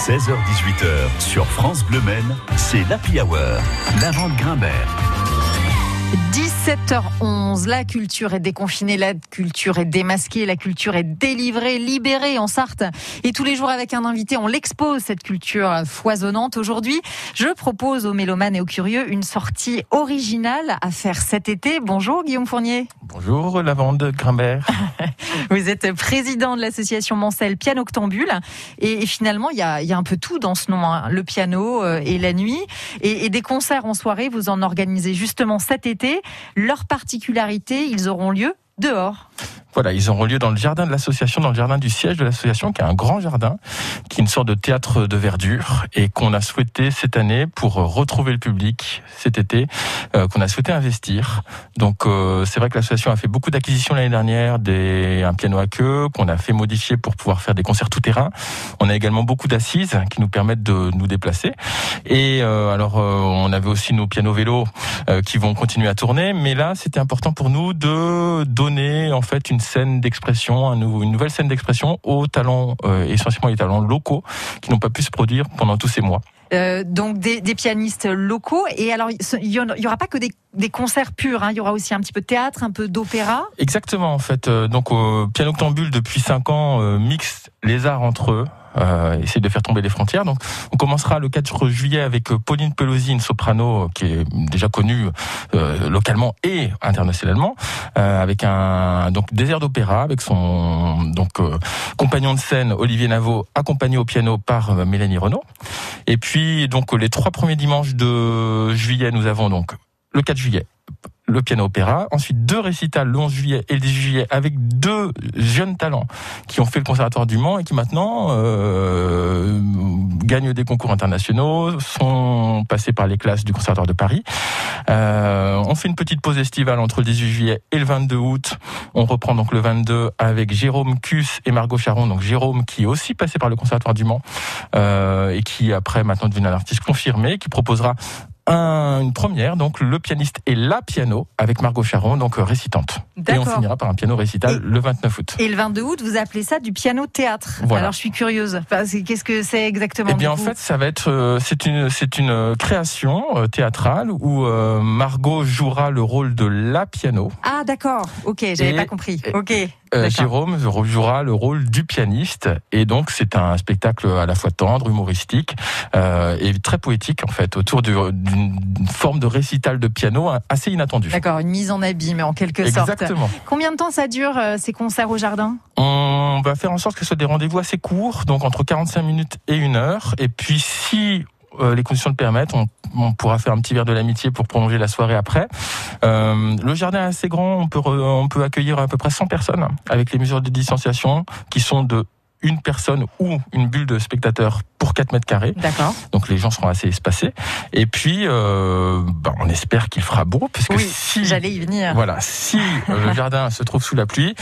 16h18h sur France Bleu Maine, c'est l'Happy Hour. La vente Grimbert. 17h11, la culture est déconfinée, la culture est démasquée, la culture est délivrée, libérée en Sarthe. Et tous les jours avec un invité, on l'expose, cette culture foisonnante. Aujourd'hui, je propose aux mélomanes et aux curieux une sortie originale à faire cet été. Bonjour Guillaume Fournier. Bonjour Lavande Grimbert. Vous êtes président de l'association Mancel Piano Octambule. Et, finalement, il y a, un peu tout dans ce nom, hein. le piano euh, et la nuit. Et, et des concerts en soirée, vous en organisez justement cet été. Leur particularité, ils auront lieu dehors. Voilà, ils auront lieu dans le jardin de l'association, dans le jardin du siège de l'association, qui est un grand jardin, qui est une sorte de théâtre de verdure, et qu'on a souhaité cette année pour retrouver le public cet été, euh, qu'on a souhaité investir. Donc euh, c'est vrai que l'association a fait beaucoup d'acquisitions l'année dernière, des un piano à queue qu'on a fait modifier pour pouvoir faire des concerts tout terrain. On a également beaucoup d'assises qui nous permettent de nous déplacer. Et euh, alors on avait aussi nos pianos vélos qui vont continuer à tourner, mais là c'était important pour nous de donner en fait une scène d'expression, une nouvelle scène d'expression aux talents, euh, essentiellement les talents locaux, qui n'ont pas pu se produire pendant tous ces mois. Euh, donc des, pianistes locaux. Et alors, il n'y aura pas que des, concerts purs, hein. il y aura aussi un petit peu de théâtre, un peu d'opéra. Exactement, en fait. Euh, donc, au Piano Octambule, depuis 5 ans, euh, mixe les arts entre eux euh, essayer de faire tomber les frontières. Donc, on commencera le 4 juillet avec euh, Pauline Pelosi, une soprano qui est déjà connue euh, localement et internationalement, euh, avec un donc désert d'opéra avec son donc compagnon de scène Olivier Navo, accompagné au piano par Mélanie Renaud. Et puis donc les trois premiers dimanches de juillet, nous avons donc le 4 juillet le piano opéra. Ensuite, deux récitals le 11 juillet et le 10 juillet avec deux jeunes talents qui ont fait le conservatoire du Mans et qui maintenant euh, gagnent des concours internationaux, sont passés par les classes du conservatoire de Paris. Euh, on fait une petite pause estivale entre le 18 juillet et le 22 août. On reprend donc le 22 avec Jérôme Cus et Margot Charon. Donc Jérôme qui est aussi passé par le conservatoire du Mans euh, et qui après maintenant devenu un artiste confirmé, qui proposera une première, donc le pianiste et la piano avec Margot Charon, donc euh, récitante. Et on finira par un piano récital le 29 août. Et le 22 août, vous appelez ça du piano théâtre. Alors je suis curieuse. Qu'est-ce que c'est exactement Eh bien en fait, ça va être euh, c'est une c'est une euh, création théâtrale où Margot jouera le rôle de la piano. Ah d'accord. Ok, j'avais pas compris. Ok. Jérôme jouera le rôle du pianiste et donc c'est un spectacle à la fois tendre, humoristique euh, et très poétique en fait autour d'une forme de récital de piano assez inattendue. D'accord, une mise en abîme en quelque sorte. Exactement. Combien de temps ça dure euh, ces concerts au jardin? On va faire en sorte que ce soit des rendez-vous assez courts, donc entre 45 minutes et une heure. Et puis si euh, les conditions le permettent, on, on, pourra faire un petit verre de l'amitié pour prolonger la soirée après. Euh, le jardin est assez grand, on peut, on peut accueillir à peu près 100 personnes avec les mesures de distanciation qui sont de une personne ou une bulle de spectateurs pour 4 mètres carrés. D'accord. Donc les gens seront assez espacés. Et puis, euh, bah, on espère qu'il fera beau, parce que si j'allais y venir. Voilà, si euh, le jardin se trouve sous la pluie,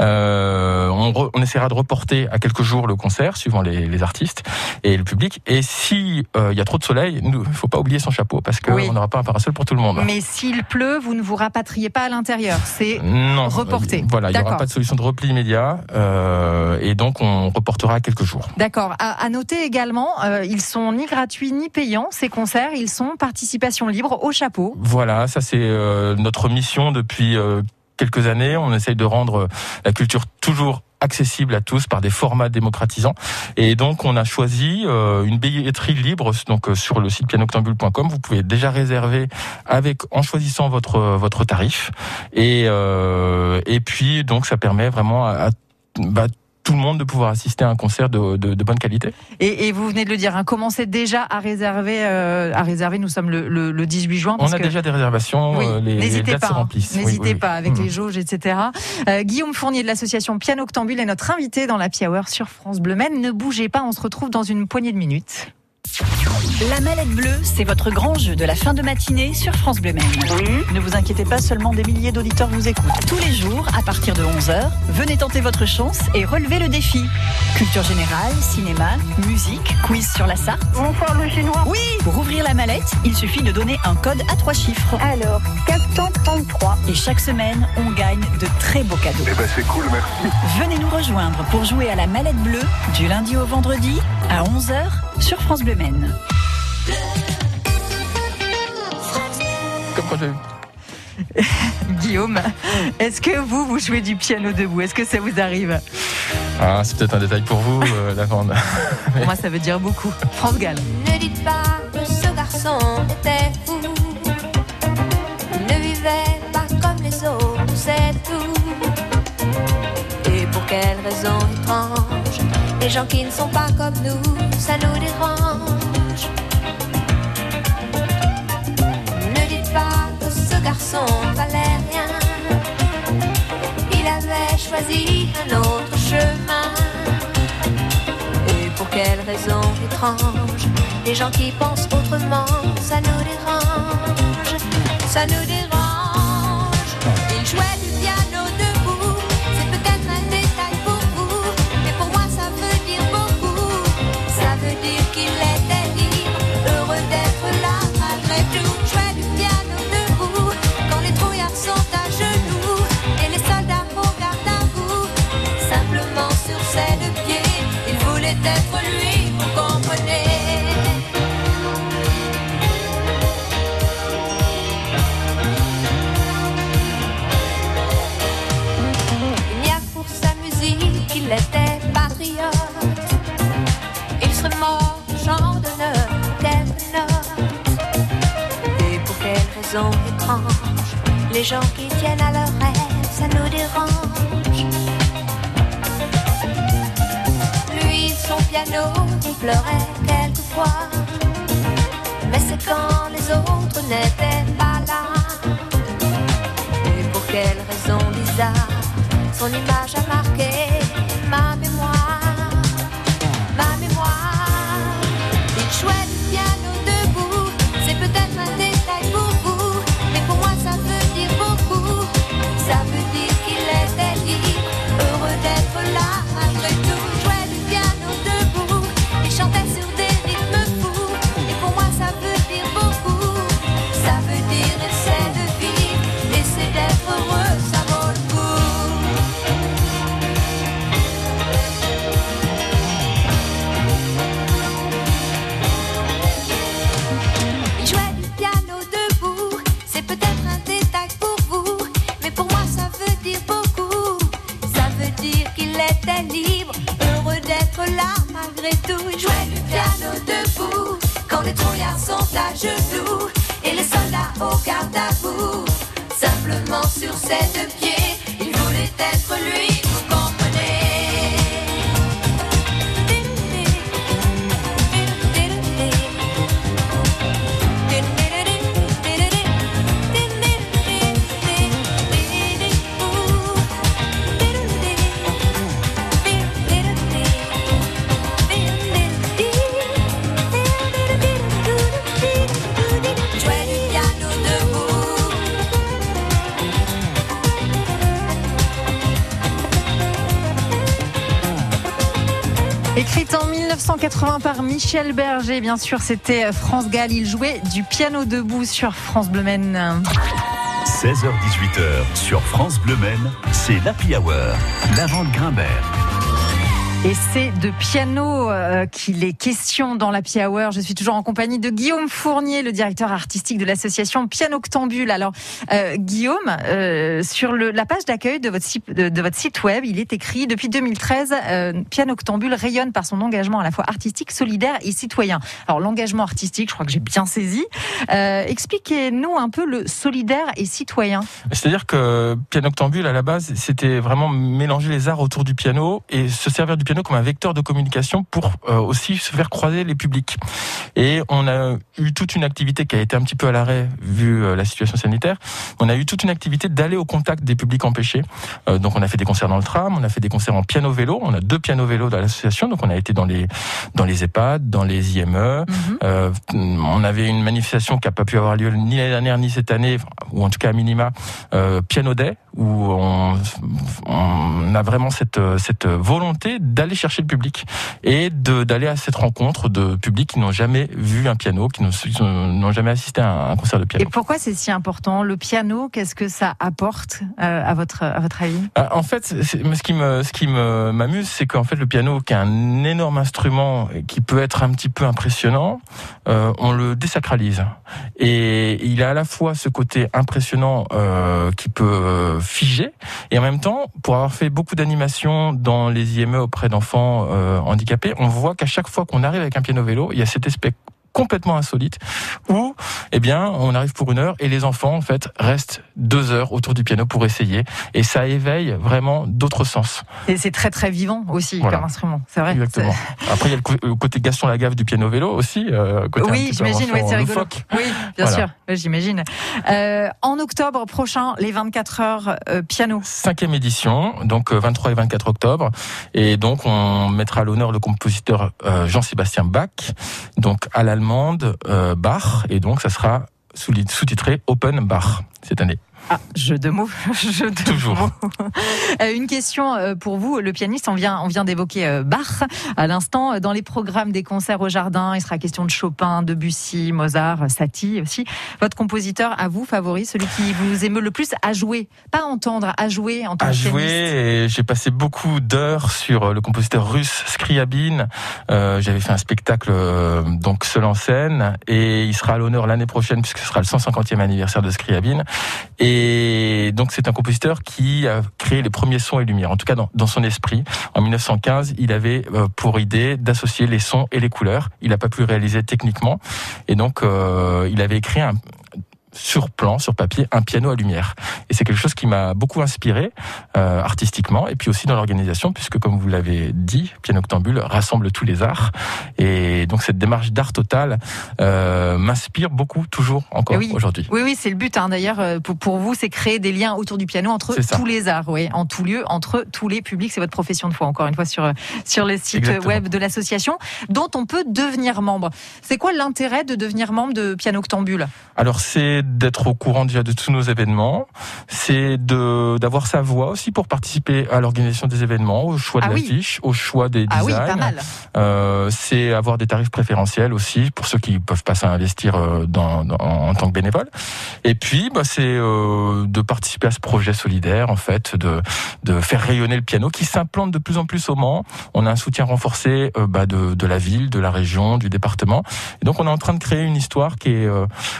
euh, on, on, essaiera de reporter à quelques jours le concert, suivant les, les artistes et le public. Et si euh, il y a trop de soleil, il ne faut pas oublier son chapeau, parce qu'on n'aura pas un parasol pour tout le monde. Mais s'il pleut, vous ne vous rapatriez pas à l'intérieur, c'est reporté. voilà, il n'y aura pas de solution de repli immédiat, et donc on reportera quelques jours. D'accord. À, à noter également euh, ils sont ni gratuits ni payants, ces concerts. Ils sont participation libre au chapeau. Voilà, ça c'est euh, notre mission depuis euh, quelques années. On essaye de rendre la culture toujours accessible à tous par des formats démocratisants. Et donc, on a choisi une billetterie libre donc sur le site pianoctambule.com. Vous pouvez déjà réserver avec en choisissant votre votre tarif. Et et puis donc, ça permet vraiment à, bah, tout le monde de pouvoir assister à un concert de, de, de bonne qualité. Et, et, vous venez de le dire, hein, commencez déjà à réserver. Euh, à réserver. Nous sommes le, le, le 18 juin. On a déjà des réservations. Euh, les, les, dates pas, se remplissent. N'hésitez pas avec mmh. les jauges, etc. Euh, Guillaume Fournier de l'association Piano Octambule est notre invité dans la Hour sur France Bleu. Ne bougez pas, on se retrouve dans une poignée de minutes. La mallette bleue, c'est votre grand jeu de la fin de matinée sur France Bleu Maine. Oui. Ne vous inquiétez pas, seulement des milliers d'auditeurs vous écoutent. Tous les jours, à partir de 11h, venez tenter votre chance et relevez le défi. Culture générale, cinéma, musique, quiz sur la Sarthe. Bonsoir le chinois. Oui Pour ouvrir la mallette, il suffit de donner un code à trois chiffres. Alors, 433. Et chaque semaine, on gagne de très beaux cadeaux. Eh ben c'est cool, merci. Venez nous rejoindre pour jouer à la mallette bleue du lundi au vendredi à 11h sur France Bleu Maine. Comme quand j'ai- Guillaume, est-ce que vous, vous jouez du piano debout? Est-ce que ça vous arrive? Ah, c'est peut-être un détail pour vous, euh, la grande. Pour moi, ça veut dire beaucoup. France Gall. Ne dites pas que ce garçon était fou. Ne vivait pas comme les autres, c'est tout. Et pour quelle raison étrange Les gens qui ne sont pas comme nous, ça nous dérange. Un autre chemin. Et pour quelle raison étrange Les gens qui pensent autrement, ça nous dérange, ça nous dérange. Il jouait qu'il était patriote. Il serait mort, d'honneur, quelques notes. Et pour quelle raison étrange, les gens qui tiennent à leur rêve, ça nous dérange. Lui, son piano, il pleurait quelquefois. Mais c'est quand les autres n'étaient pas là. Et pour quelle raison bizarre, son image a marqué malgré tout. Jouait du piano debout, quand les trouillards sont à genoux et les soldats au garde à vous. Simplement sur ses deux pieds, il voulait être lui, 1980 par Michel Berger, bien sûr, c'était France Gall. Il jouait du piano debout sur France Bleu Maine. 16h-18h sur France Bleu c'est l'Happy Hour. La vente Grimbert. Et c'est de piano euh, qu'il est question dans la Hour. Je suis toujours en compagnie de Guillaume Fournier, le directeur artistique de l'association Pianoctambule. Alors, euh, Guillaume, euh, sur la page d'accueil de, votre site- de, votre site web, il est écrit depuis 2013, euh, Pianoctambule rayonne par son engagement à la fois artistique, solidaire et citoyen. Alors, l'engagement artistique, je crois que j'ai bien saisi. Expliquez-nous un peu le solidaire et citoyen. C'est-à-dire que Pianoctambule, à la base, c'était vraiment mélanger les arts autour du piano et se servir du piano piano comme un vecteur de communication pour euh, aussi se faire croiser les publics. Et on a eu toute une activité qui a été un petit peu à l'arrêt vu euh, la situation sanitaire. On a eu toute une activité d'aller au contact des publics empêchés. Euh, donc on a fait des concerts dans le tram, on a fait des concerts en piano-vélo. On a deux piano-vélos dans l'association, donc on a été dans les dans les EHPAD, dans les IME. Mhm. On avait une manifestation qui a pas pu avoir lieu ni l'année dernière ni cette année, ou en tout cas à minima, Piano Day, où on, on a vraiment cette, cette volonté d'aller chercher le public et d'aller à cette rencontre de publics qui n'ont jamais vu un piano, qui n'ont jamais assisté à un concert de Et piano. pourquoi c'est si important? Le piano, qu'est-ce que ça apporte euh, à votre à votre avis? Ah, En fait, ce qui me, ce qui me m'amuse, c'est qu'en fait le piano, qui est un énorme instrument et qui peut être un petit peu impressionnant, euh, on le désacralise. Et il a à la fois ce côté impressionnant euh, qui peut euh, figer, et en même temps, pour avoir fait beaucoup d'animations dans les IME auprès d'enfants euh, handicapés, on voit qu'à chaque fois qu'on arrive avec un piano vélo, il y a cet aspect complètement insolite où eh bien on arrive pour une heure et les enfants en fait restent deux heures autour du piano pour essayer et ça éveille vraiment d'autres sens Et c'est très très vivant aussi Voilà. comme instrument, c'est vrai. exactement après il y a le côté Gaston Lagaffe du piano vélo aussi euh, côté Oui, j'imagine, oui, c'est rigolo. Oui, bien Voilà. sûr, j'imagine. Euh, en octobre prochain, les 24 heures euh, piano. cinquième édition, donc euh, 23 et 24 octobre. Et donc, on mettra à l'honneur le compositeur Jean-Sébastien Bach, donc à l'allemande euh, Bach, et donc ça sera sous- sous-titré Open Bach cette année. Ah, jeu de mots, jeu de Toujours. mots. Euh, une question euh, pour vous, le pianiste. On vient, on vient d'évoquer euh, Bach à l'instant. Dans les programmes des concerts au jardin, il sera question de Chopin, Debussy, Mozart, Satie aussi. Votre compositeur, à vous, favori, celui qui vous émeut le plus à jouer, pas à entendre, à jouer en tant à que jouer pianiste. j'ai passé beaucoup d'heures sur le compositeur russe Scriabine. Euh, J'avais fait un spectacle donc seul en scène et il sera à l'honneur l'année prochaine puisque ce sera le 150e anniversaire de Scriabine. Et donc c'est un compositeur qui a créé les premiers sons et lumières. En tout cas dans, son esprit, en 1915, il avait euh, pour idée d'associer les sons et les couleurs. Il n'a pas pu réaliser techniquement et donc euh, il avait écrit un sur plan, sur papier, un piano à lumière. Et c'est quelque chose qui m'a beaucoup inspiré euh, artistiquement et puis aussi dans l'organisation, puisque comme vous l'avez dit, Piano Octambule rassemble tous les arts. Et donc cette démarche d'art total euh, m'inspire beaucoup, toujours, encore oui. aujourd'hui. Oui, oui, c'est le but. Hein. D'ailleurs, euh, pour, pour vous, c'est créer des liens autour du piano entre tous les arts, oui, en tout lieu, entre tous les publics. C'est votre profession de foi, encore une fois, sur, sur le site Exactement. web de l'association, dont on peut devenir membre. C'est quoi l'intérêt de devenir membre de Piano Octambule? Alors c'est d'être au courant déjà de tous nos événements, c'est de d'avoir sa voix aussi pour participer à l'organisation des événements, au choix de Ah oui. l'affiche, au choix des Ah oui, designs. pas mal. Euh, c'est avoir des tarifs préférentiels aussi pour ceux qui peuvent pas s'investir euh, dans, dans- en tant que bénévole. Et puis, bah, c'est euh, de participer à ce projet solidaire, en fait, de, de faire rayonner le piano qui s'implante de plus en plus au Mans. On a un soutien renforcé euh, bah, de, de la ville, de la région, du département. Et donc, on est en train de créer une histoire qui est,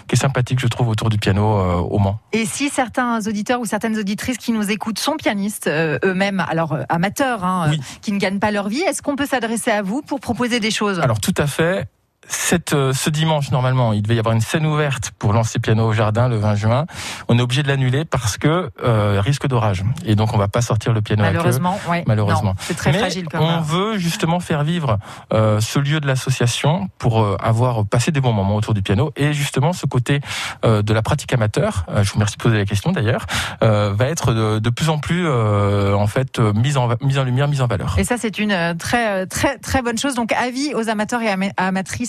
qui est sympathique, je trouve, autour du piano euh, au Mans. Et si certains auditeurs ou certaines auditrices qui nous écoutent sont pianistes euh, eux-mêmes, alors euh, amateurs, hein, Oui. qui ne gagnent pas leur vie, est-ce qu'on peut s'adresser à vous pour proposer des choses? Alors tout à fait. Cette, euh, ce dimanche, normalement, il devait y avoir une scène ouverte pour lancer Piano au Jardin le 20 juin. On est obligé de l'annuler parce que euh, risque d'orage. Et donc, on va pas sortir le piano à queue. Malheureusement, ouais. Malheureusement. C'est très Mais fragile comme on veut justement faire vivre euh, ce lieu de l'association pour euh, avoir passé des bons moments autour du piano et justement ce côté euh, de la pratique amateur. euh, je vous remercie de poser la question d'ailleurs. euh, va être de, de plus en plus euh, en fait mise en mise en lumière, mise en valeur. Et ça, c'est une très, très, très bonne chose. Donc, avis aux amateurs et ama-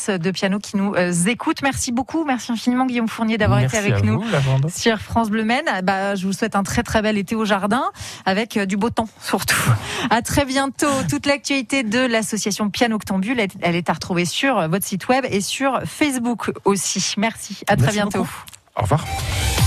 de piano qui nous euh, écoutent. Merci beaucoup. Merci infiniment, Guillaume Fournier, d'avoir été avec nous. vous. Sur France Bleu Maine, bah, je vous souhaite un très très bel été au jardin avec euh, du beau temps surtout. À très bientôt. Toute l'actualité de l'association Piano Octambule, elle- elle est à retrouver sur votre site web et sur Facebook aussi. Merci. À très Merci bientôt. beaucoup. Au revoir.